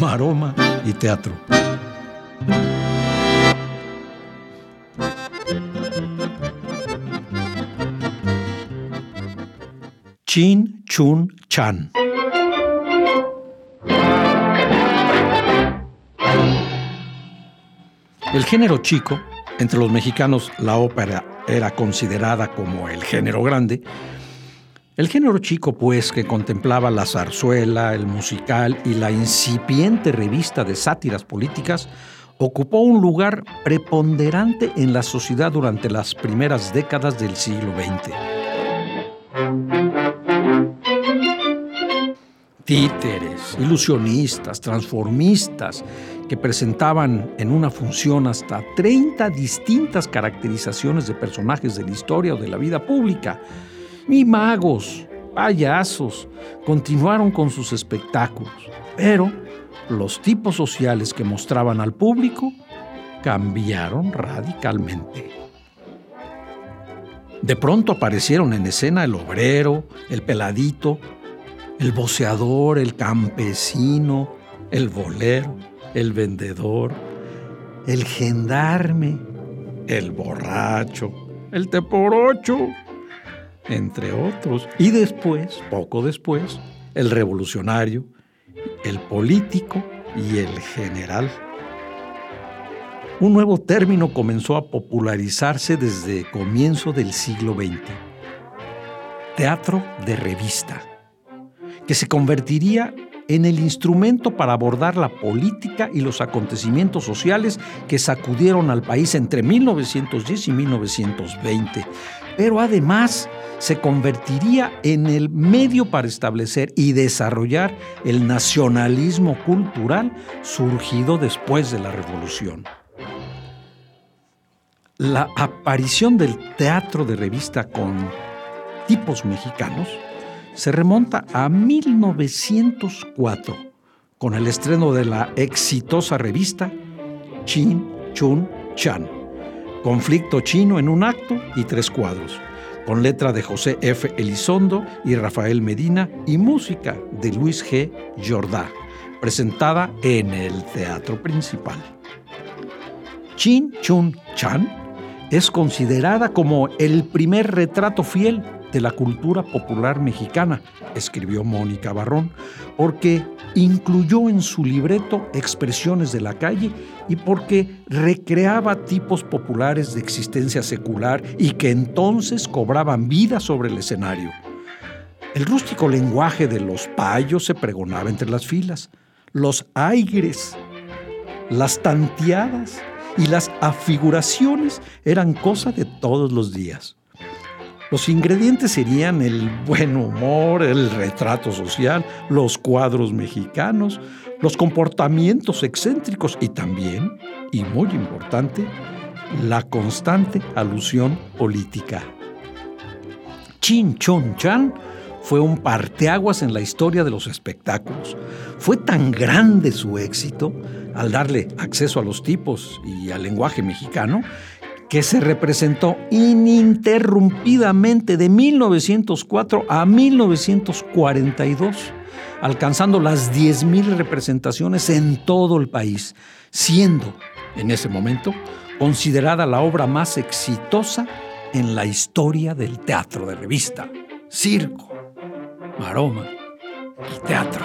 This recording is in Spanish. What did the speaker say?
Maroma y teatro. Chin Chun Chan. El género chico, entre los mexicanos la ópera era considerada como el género grande, el género chico, pues, que contemplaba la zarzuela, el musical y la incipiente revista de sátiras políticas, ocupó un lugar preponderante en la sociedad durante las primeras décadas del siglo XX. Títeres, ilusionistas, transformistas, que presentaban en una función hasta 30 distintas caracterizaciones de personajes de la historia o de la vida pública. Y magos, payasos, continuaron con sus espectáculos, pero los tipos sociales que mostraban al público cambiaron radicalmente. De pronto aparecieron en escena el obrero, el peladito, el voceador, el campesino, el bolero, el vendedor, el gendarme, el borracho, el teporocho, entre otros. Y después, poco después, el revolucionario, el político y el general. Un nuevo término comenzó a popularizarse desde comienzo del siglo XX. Teatro de revista, que se convertiría en el instrumento para abordar la política y los acontecimientos sociales que sacudieron al país entre 1910 y 1920, pero además se convertiría en el medio para establecer y desarrollar el nacionalismo cultural surgido después de la revolución. La aparición del teatro de revista con tipos mexicanos se remonta a 1904 con el estreno de la exitosa revista Chin Chun Chan, Conflicto chino en un acto y tres cuadros, con letra de José F. Elizondo y Rafael Medina y música de Luis G. Jordá, presentada en el Teatro Principal. Chin Chun Chan es considerada como el primer retrato fiel de la cultura popular mexicana, escribió Mónica Barrón, porque incluyó en su libreto expresiones de la calle y porque recreaba tipos populares de existencia secular y que entonces cobraban vida sobre el escenario. El rústico lenguaje de los payos se pregonaba entre las filas, los aires, las tanteadas y las afiguraciones eran cosa de todos los días. Los ingredientes serían el buen humor, el retrato social, los cuadros mexicanos, los comportamientos excéntricos y también, y muy importante, la constante alusión política. Chin Chon Chan fue un parteaguas en la historia de los espectáculos. Fue tan grande su éxito al darle acceso a los tipos y al lenguaje mexicano que se representó ininterrumpidamente de 1904 a 1942, alcanzando las 10.000 representaciones en todo el país, siendo en ese momento considerada la obra más exitosa en la historia del teatro de revista, circo, maroma y teatro.